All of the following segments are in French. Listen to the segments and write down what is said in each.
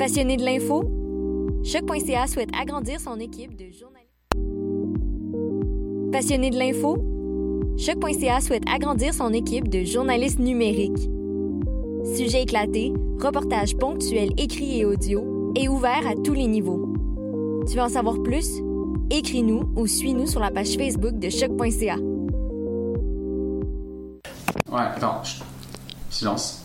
Passionné de l'info? Choc.ca souhaite agrandir son équipe de journalistes. Passionné de l'info? Choc.ca souhaite agrandir son équipe de journalistes numériques. Sujets éclatés, reportages ponctuels écrits et audio, et ouverts à tous les niveaux. Tu veux en savoir plus? Écris-nous ou suis-nous sur la page Facebook de choc.ca. Ouais, attends. Silence.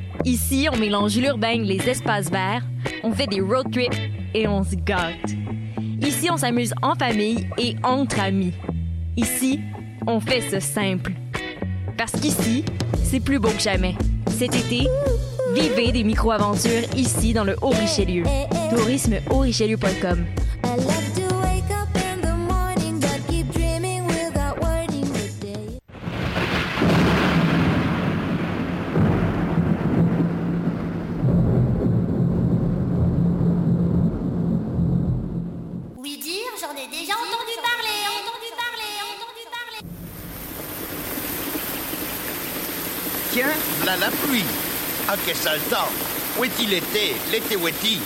Ici, on mélange l'urbain les espaces verts, on fait des road trips et on se gâte. Ici, on s'amuse en famille et entre amis. Ici, on fait ce simple. Parce qu'ici, c'est plus beau que jamais. Cet été, vivez des micro-aventures ici dans le Haut-Richelieu. Tourisme haut-richelieu.com. Ah, quel sale temps. Où est-il été? L'été où est-il?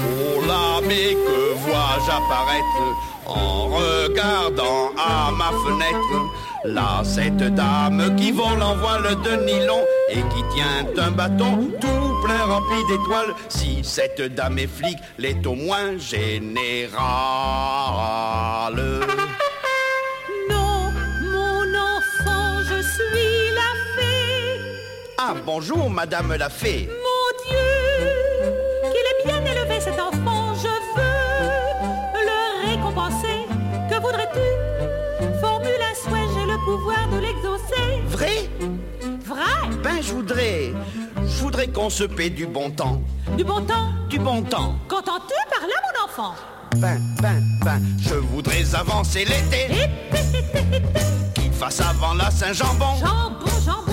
Oh là, mais que vois-je apparaître en regardant à ma fenêtre? Là, cette dame qui vole en voile de nylon et qui tient un bâton tout plein rempli d'étoiles. Si cette dame est flic, l'est au moins générale. Ah, bonjour, madame la fée. Mon Dieu, qu'il est bien élevé cet enfant, je veux le récompenser. Que voudrais-tu? Formule un souhait, j'ai le pouvoir de l'exaucer. Vrai? Vrai? Ben, je voudrais. Je voudrais qu'on se paie du bon temps. Du bon temps? Du bon temps. Qu'entends-tu par là, mon enfant? Ben, ben, ben, je voudrais avancer l'été. Qu'il fasse avant la Saint-Jambon. Jambon, jambon,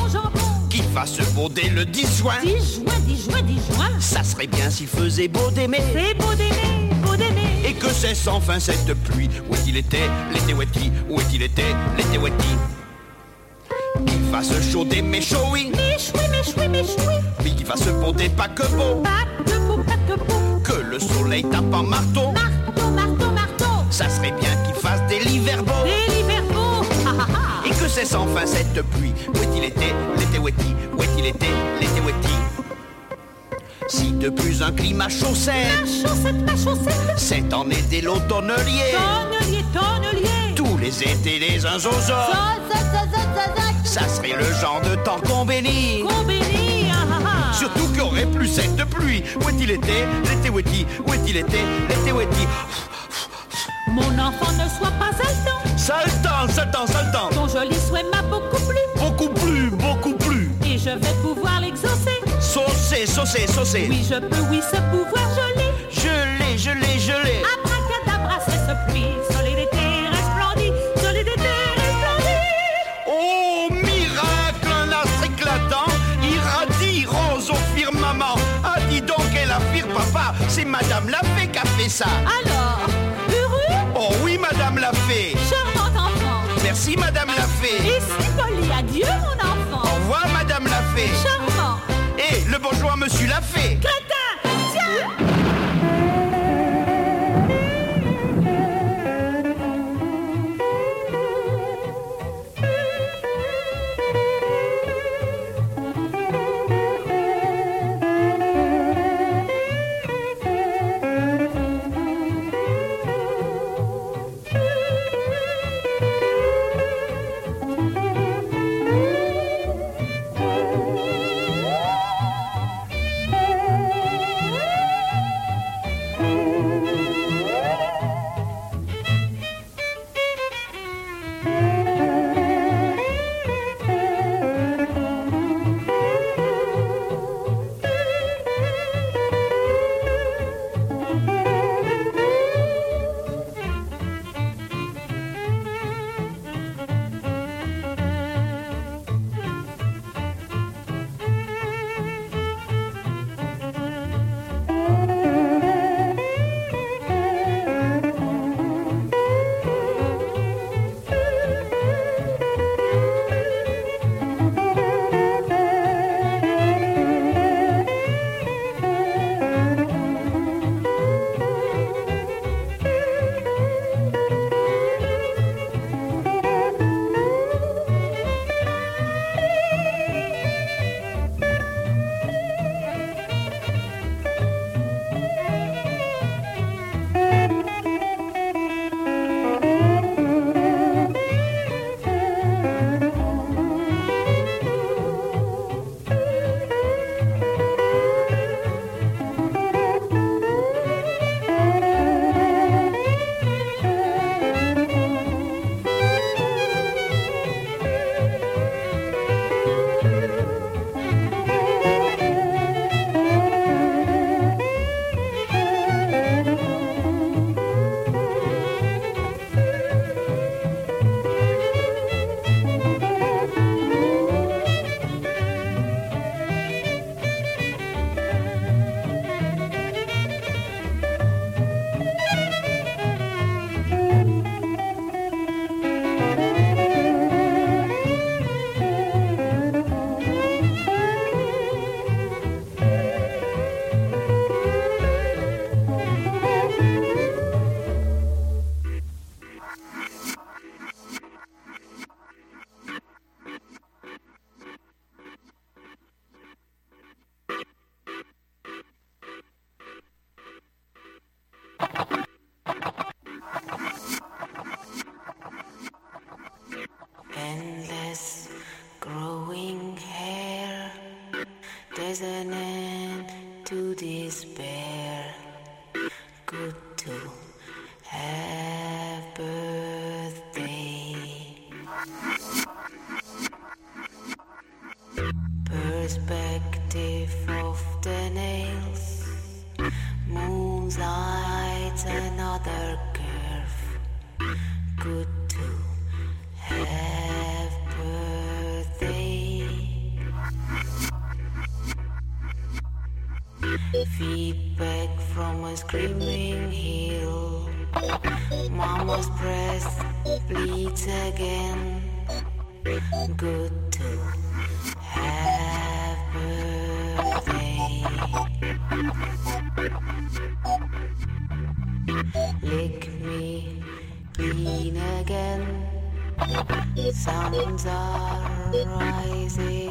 fasse beau dès le 10 juin. 10 juin, 10 juin, 10 juin. Ça serait bien s'il faisait beau d'aimer. C'est beau d'aimer, beau d'aimer. Et que cesse enfin cette pluie. Où est-il été L'été où est-il Où est-il été L'été où est-il Qu'il fasse chaud chaud, oui. Méchoui, méchoui, méchoui. Puis qu'il fasse beau des paquebots. De beau, pas de beau. Que le soleil tape en marteau. Marteau, marteau, marteau. Ça serait bien qu'il fasse des l'hiver beau. Que cesse enfin cette pluie Où est-il été L'été où est-il? Où est-il été L'été où est-il? Si de plus un climat chaussette. Ma chaussette, ma chaussette. C'est en été l'automnelier Tonnelier, tonnelier. Tous les étés les uns aux autres. Ça serait le genre de temps qu'on bénit. Qu'on bénit, ah, ah, ah. Surtout qu'il y aurait plus cette pluie. Où est-il été L'été où est-il? Où est-il été L'été où est-il? Mon enfant ne soit pas haletant. Sale temps, sale Saucé, saucé, saucé Oui, je peux, oui, ce pouvoir, je l'ai. Je l'ai, je l'ai, je l'ai Abracadabra, c'est ce pluie. Soleil d'été resplendit. Soleil d'été resplendit. Oh, miracle, un astre éclatant, irradie rose au firmament. Ah, dis donc, quelle affirme, papa, c'est Madame la Fée qui a fait ça. Alors, heureux, Oh oui, Madame la Fée. charmant enfant. Merci, Madame la Fée. Et si poli, adieu, mon Au enfant. revoir, Madame la Fée. Et le bonjour, Monsieur la screaming hero. Mama's breast bleeds again. Good to have birthday. Lick me clean again. Sounds are rising.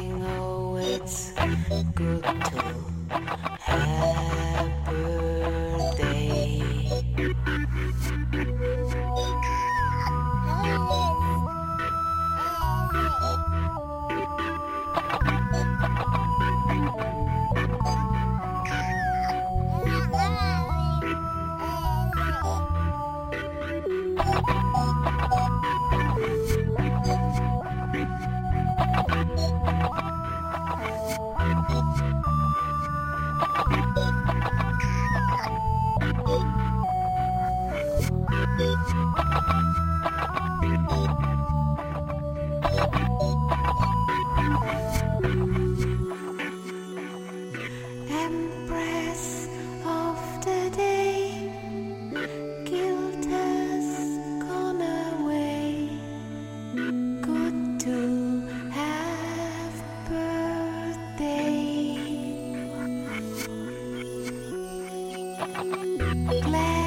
glad.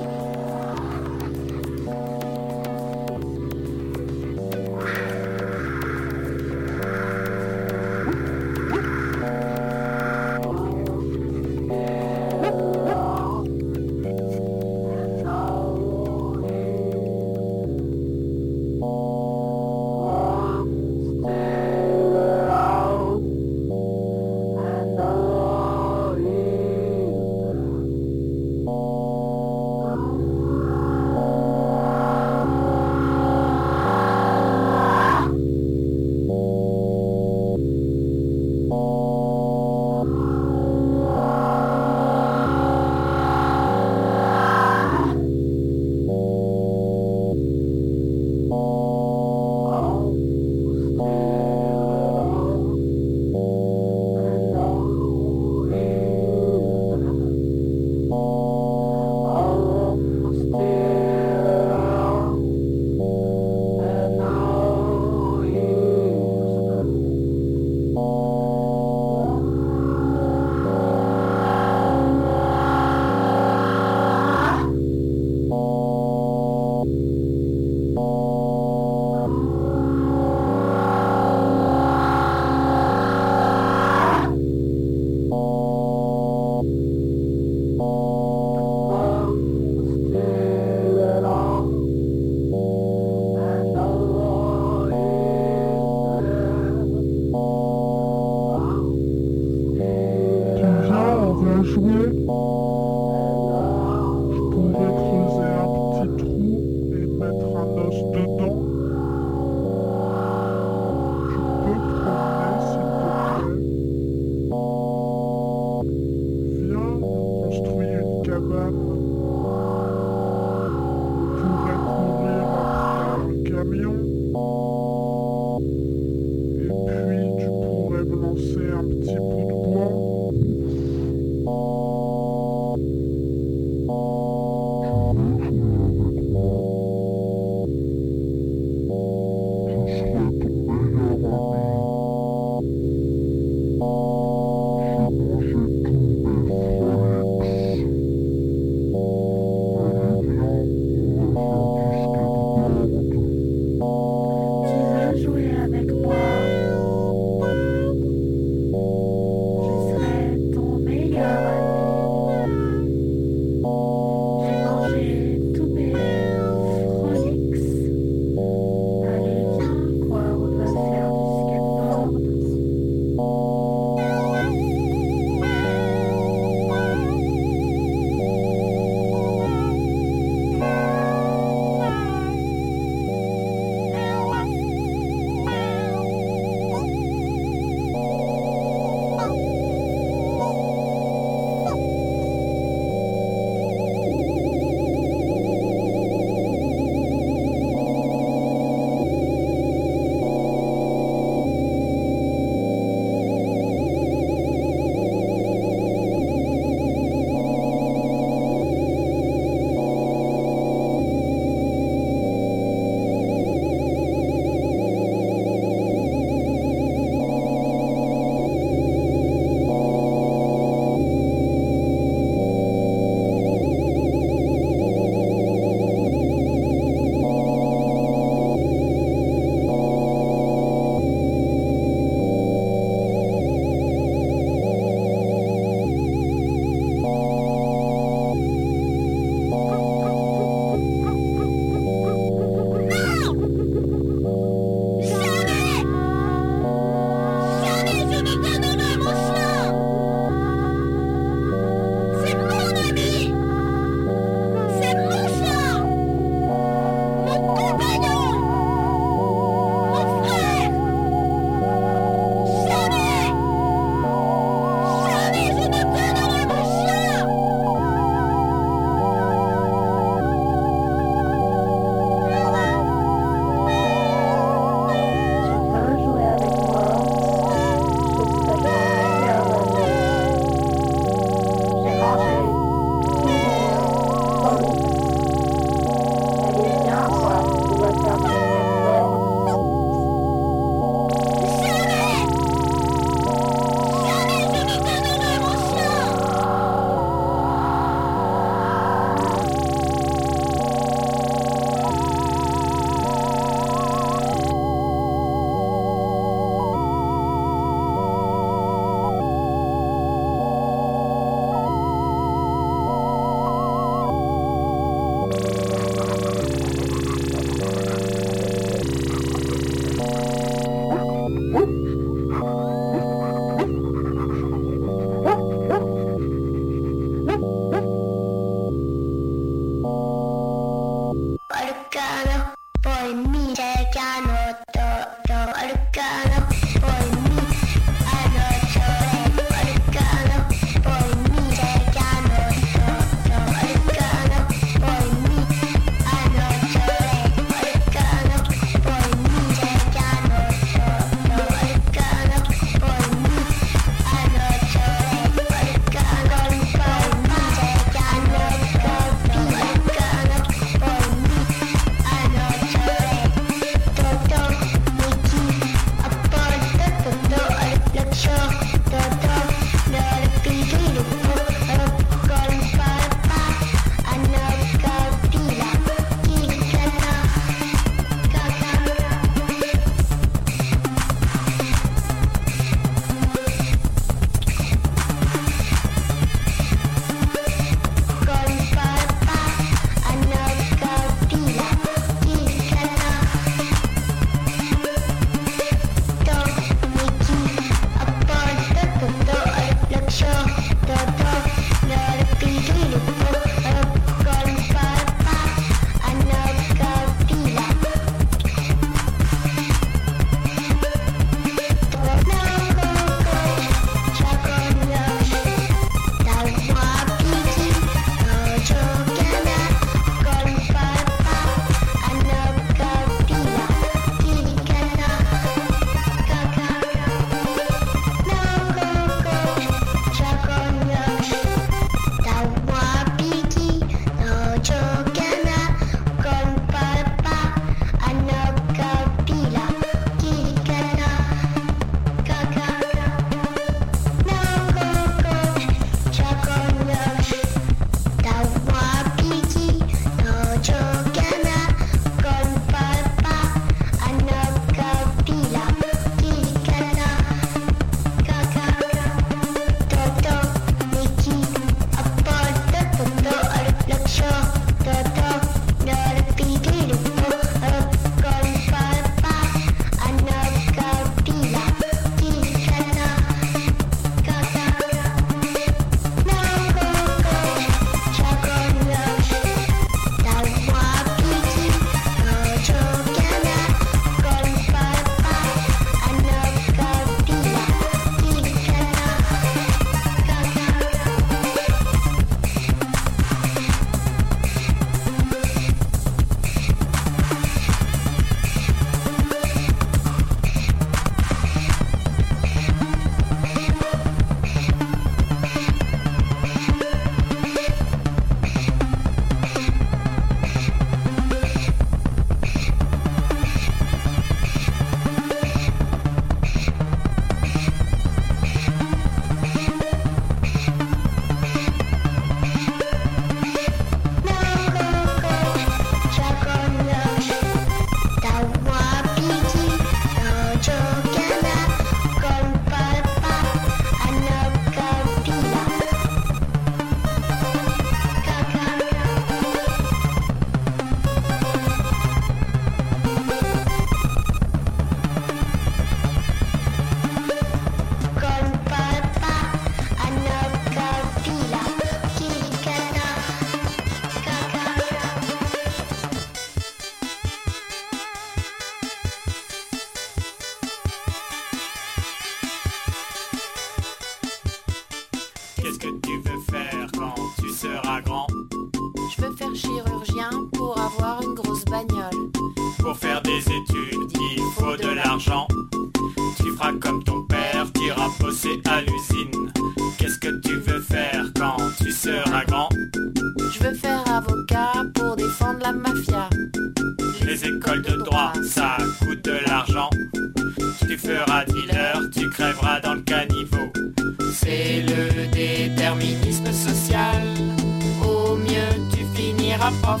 Prof.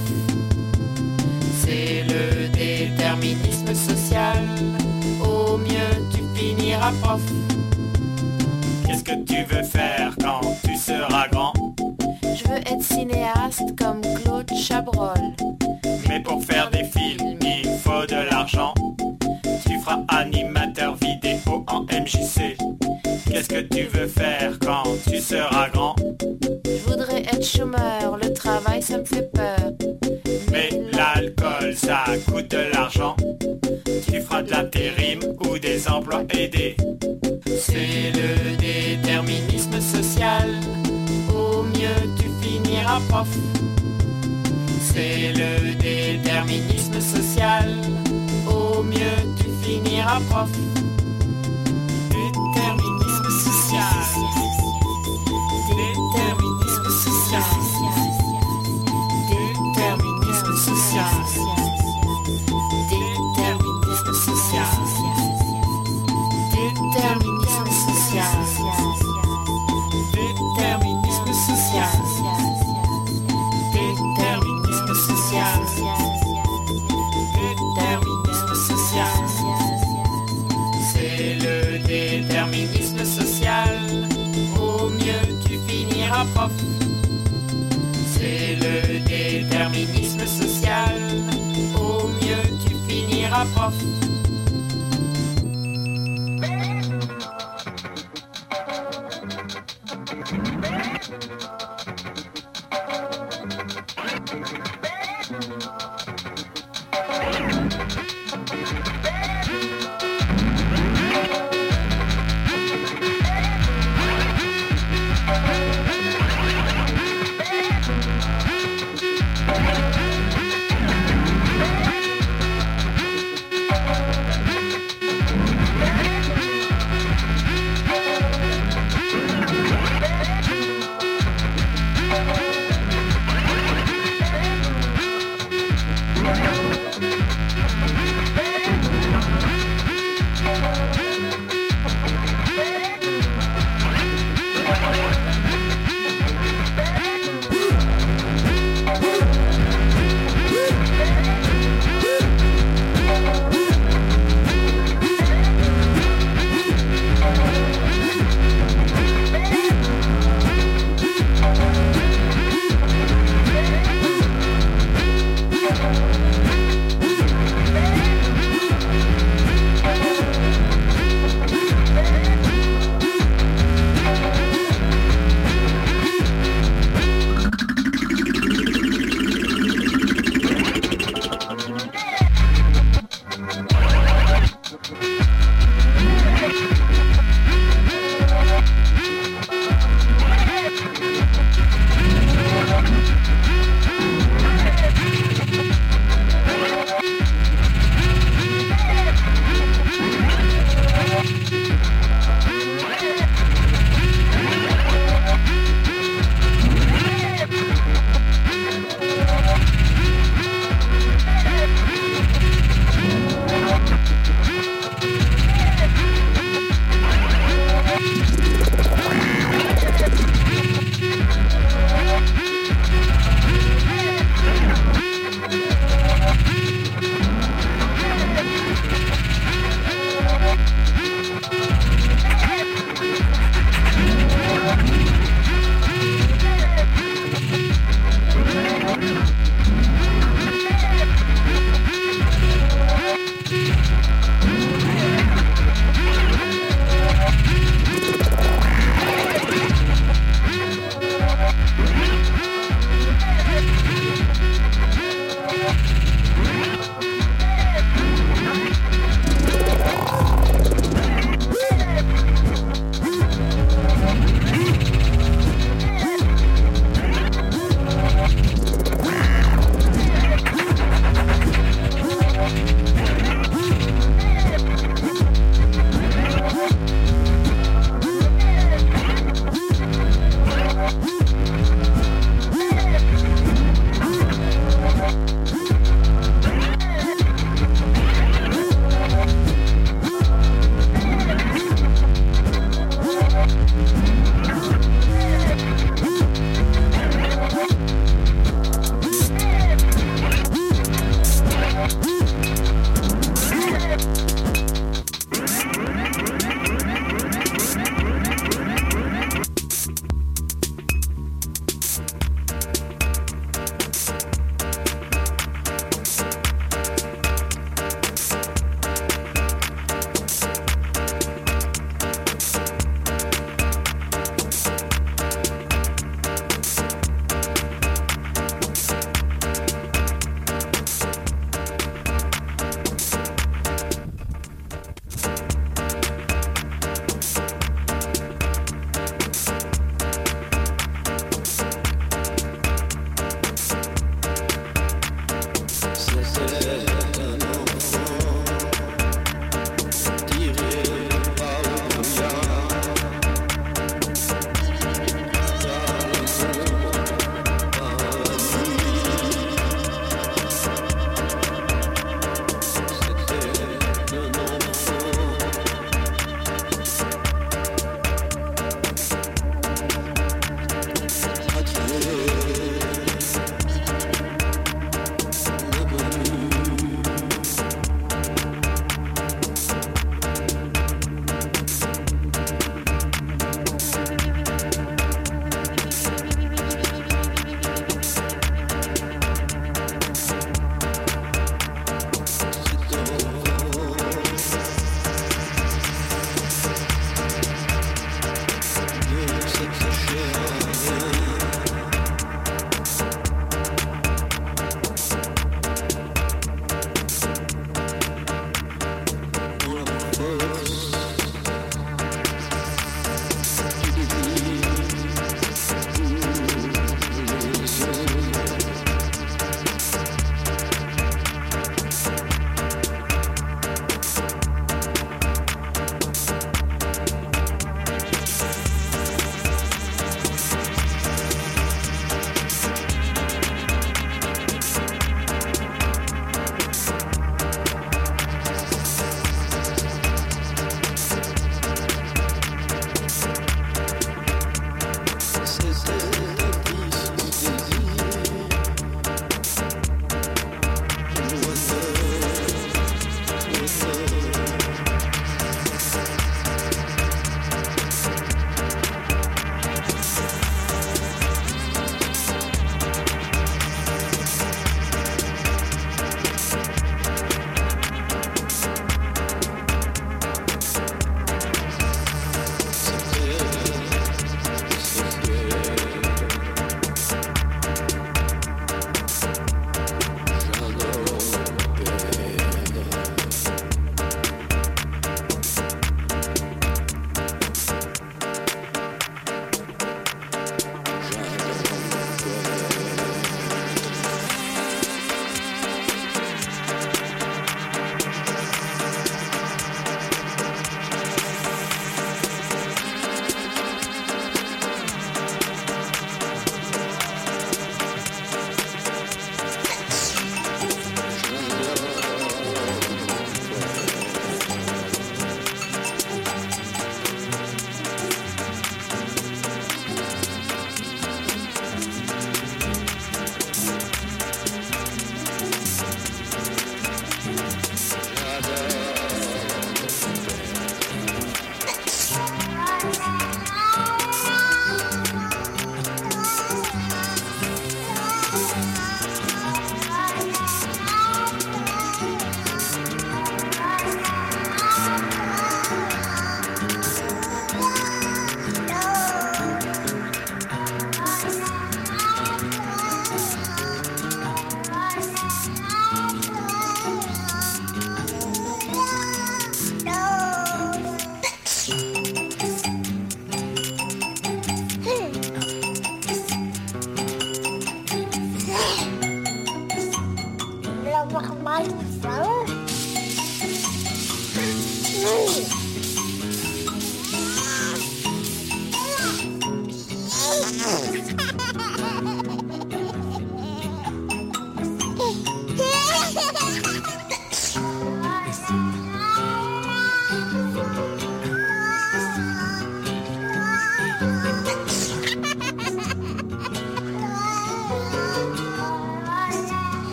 C'est le déterminisme social. Au mieux, tu finiras prof. Qu'est-ce que tu veux faire quand tu seras grand? Je veux être cinéaste comme Claude Chabrol. Mais pour faire des films, il faut de l'argent. Tu feras animateur vidéo en MJC. Qu'est-ce que tu veux faire quand tu seras grand? Le travail ça me fait peur. Mais l'alcool, ça coûte de l'argent. Tu feras de l'intérim ou des emplois aidés. C'est le déterminisme social. Au mieux, tu finiras prof. C'est le déterminisme social. Au mieux, tu finiras prof.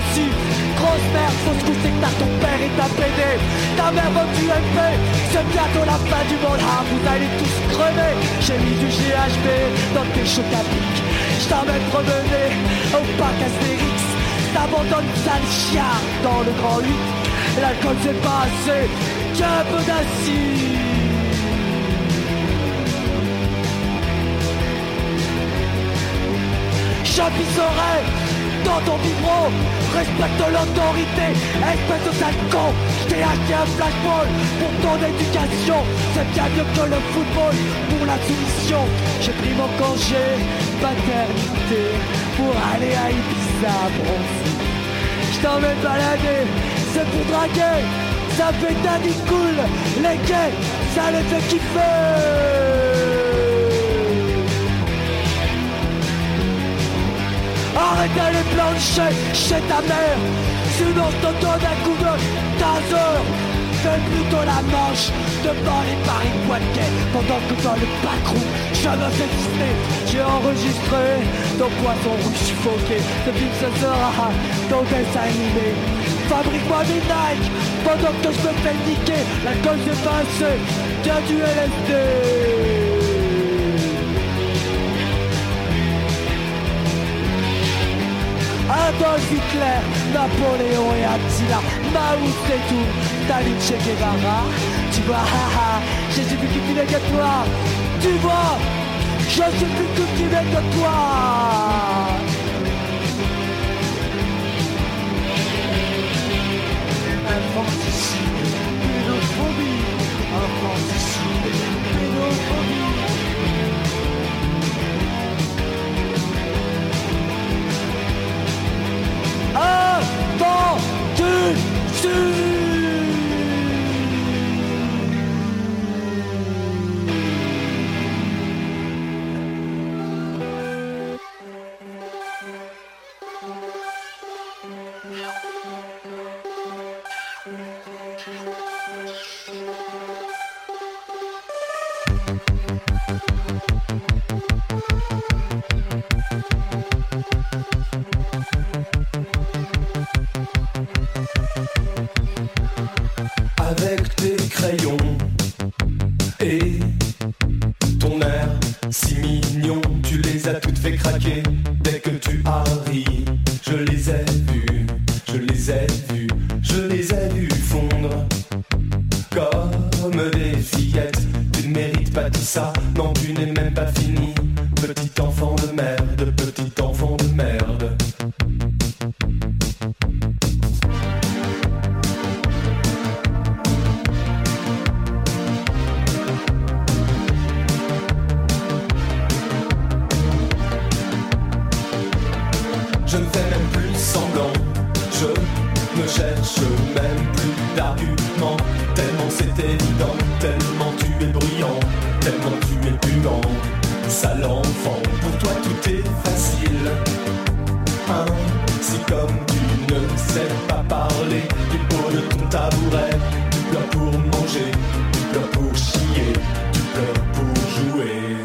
Grosse merde, faut se coucher que t'as ton père et ta PD. Ta mère veut tu MP, c'est bientôt la fin du monde, ah vous allez tous crever. J'ai mis du GHB dans tes chocs à pic. Je t'emmène promener au parc Astérix. T'abandonnes sale chien dans le grand 8. L'alcool c'est pas assez, qu'un peu d'acide. J'abuserai dans ton vibro Respecte l'autorité Espèce de sale con J't'ai acheté un flashball Pour ton éducation. C'est bien mieux que le football Pour la J'ai pris mon congé paternité Pour aller à Ibiza bronzer J't'emmène balader C'est pour draguer. Ça fait daddy cool Les gays Ça les fait kiffer Arrête d'aller plancher chez ta mère. Sinon je te donne un coup de Fais plutôt la manche devant les paris Poitiers. Pendant que dans le backroom je me fais J'ai enregistré ton poisson rouge suffoqué. Ce film ce sera ton dessin animé. Fabrique-moi des Nike Pendant que je me fais niquer. La colle s'est passée. Tiens du LSD Adolf Hitler, Napoléon et Attila, Mao Zedong, David Che Guevara. Tu vois, haha, je suis plus cultivé que toi. Tu vois, je suis plus cultivé que toi. Infanticide, pédophobie, infanticide, pédophobie. ne cherche même plus d'arguments. Tellement c'est évident, tellement tu es bruyant, tellement tu es puant. Sale enfant, pour toi tout est facile. Hein si comme tu ne sais pas parler, tu de ton tabouret, tu pleures pour manger, tu pleures pour chier, tu pleures pour jouer.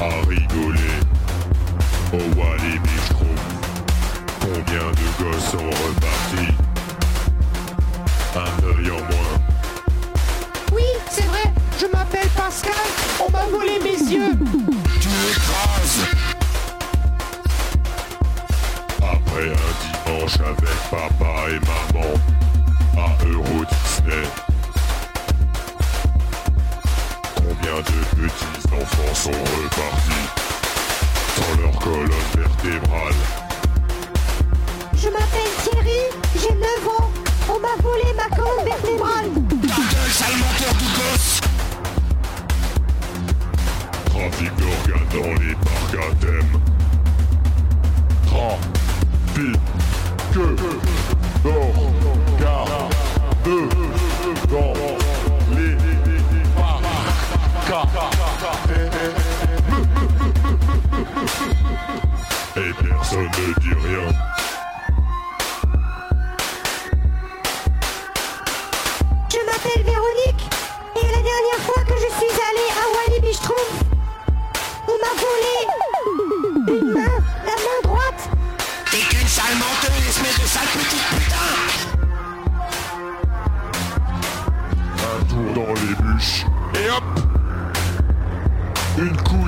À rigoler. Au Wally Combien de gosses sont repartis Un œil en moins. Oui, c'est vrai, je m'appelle Pascal, on m'a volé mes yeux. Tu écrases Après un dimanche avec papa et maman à Euro Disney. Combien de petits enfants sont repartis dans leur colonne vertébrale Je m'appelle Thierry, j'ai 9 ans. On m'a volé ma colonne vertébrale. Ta gueule, sale menteur du gosse Trafic d'organes dans les parcs à thème. Trafic que d'organes dans Et personne ne dit rien.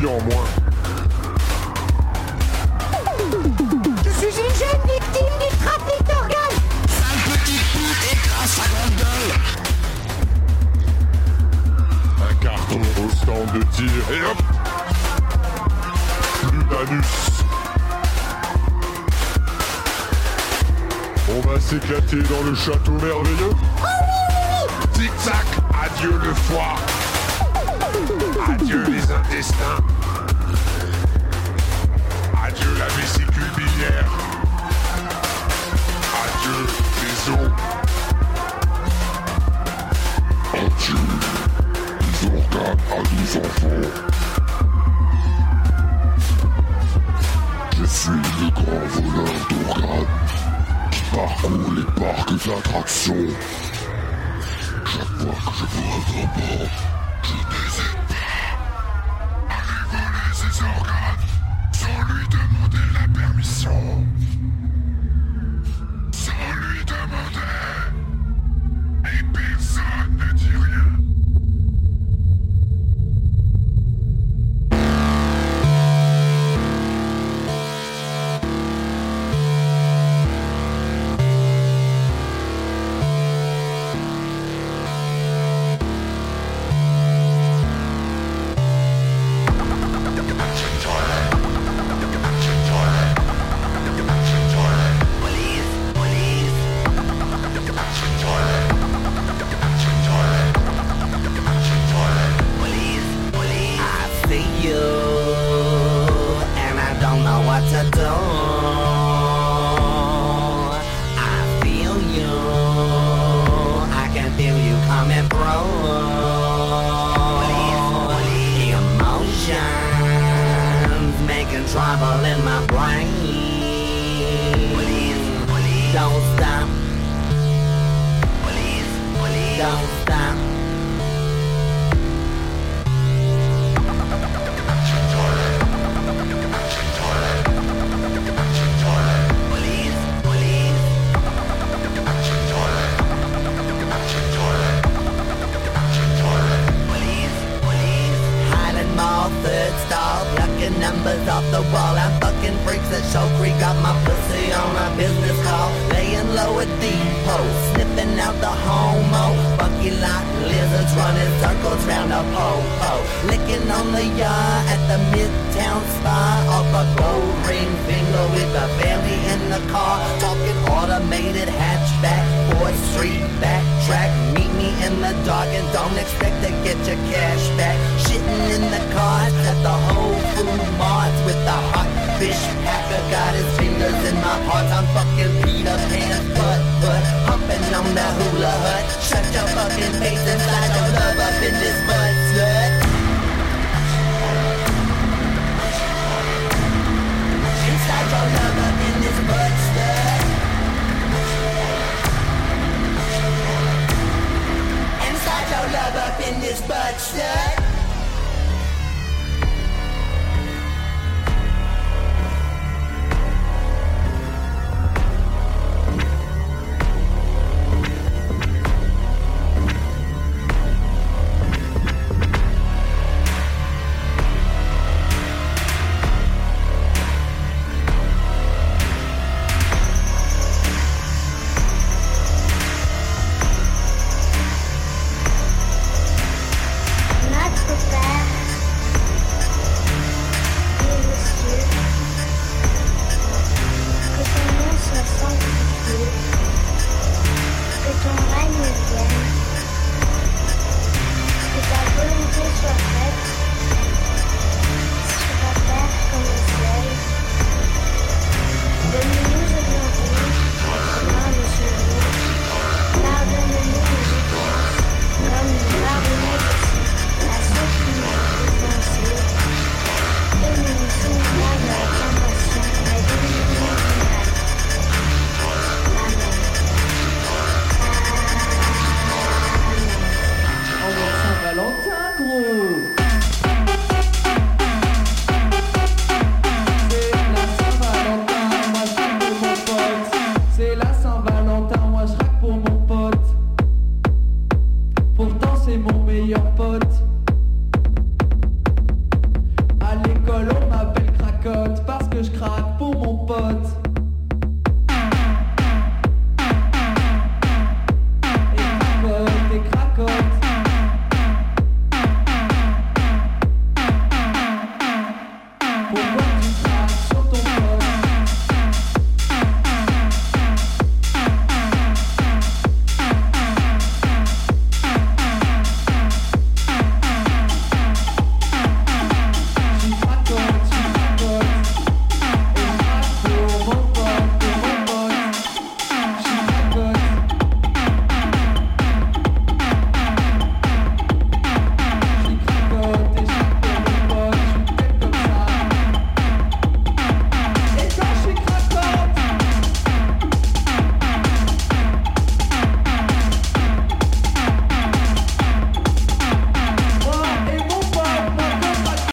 En moins. Je suis une jeune victime du trafic d'organes. Sale petite pute, écrase sa grande gueule Un carton au stand de tir. Et hop Plus d'anus. On va s'éclater dans le château merveilleux. Tic-tac, adieu le foie. Adieu les intestins. Adieu la vésicule biliaire. Adieu les os. Adieu les organes à nos enfants. Je suis le grand voleur d'organes qui parcourt les parcs d'attractions. Chaque fois que je vois un la